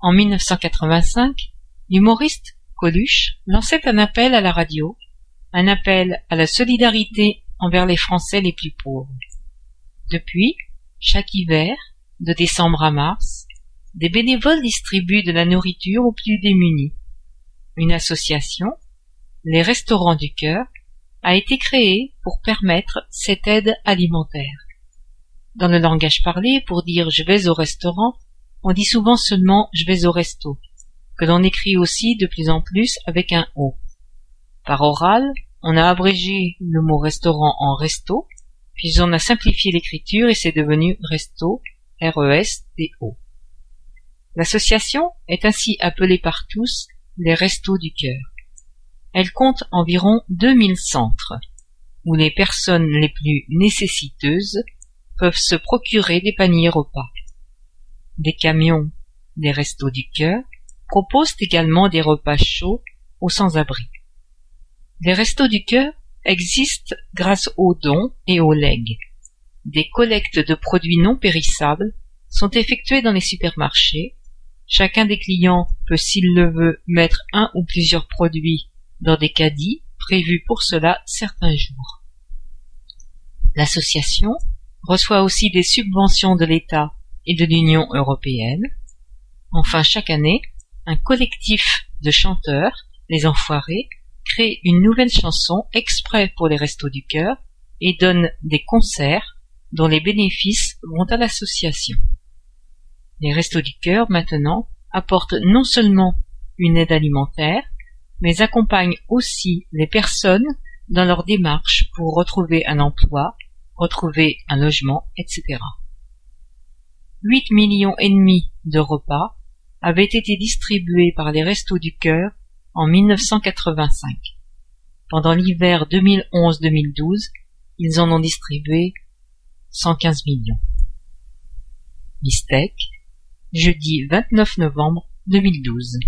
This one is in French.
En 1985, l'humoriste Coluche lançait un appel à la radio, un appel à la solidarité envers les Français les plus pauvres. Depuis, chaque hiver, de décembre à mars, des bénévoles distribuent de la nourriture aux plus démunis. Une association, les Restaurants du Cœur, a été créée pour permettre cette aide alimentaire. Dans le langage parlé, pour dire je vais au restaurant, on dit souvent seulement je vais au resto, que l'on écrit aussi de plus en plus avec un O. Par oral, on a abrégé le mot restaurant en resto, puis on a simplifié l'écriture et c'est devenu resto, R-E-S-T-O. L'association est ainsi appelée par tous les Restos du Cœur. Elle compte environ 2000 centres, où les personnes les plus nécessiteuses peuvent se procurer des paniers repas. Des camions des Restos du Cœur proposent également des repas chauds aux sans-abri. Les Restos du Cœur existent grâce aux dons et aux legs. Des collectes de produits non périssables sont effectuées dans les supermarchés Chacun des clients peut, s'il le veut, mettre un ou plusieurs produits dans des caddies prévus pour cela certains jours. L'association reçoit aussi des subventions de l'État et de l'Union européenne. Enfin, chaque année, un collectif de chanteurs, les Enfoirés, crée une nouvelle chanson exprès pour les Restos du Cœur et donne des concerts dont les bénéfices vont à l'association. Les Restos du Cœur, maintenant, apportent non seulement une aide alimentaire, mais accompagnent aussi les personnes dans leur démarche pour retrouver un emploi, retrouver un logement, etc. 8 millions et demi de repas avaient été distribués par les Restos du Cœur en 1985. Pendant l'hiver 2011-2012, ils en ont distribué 115 millions. Mistec, jeudi 29 novembre 2012.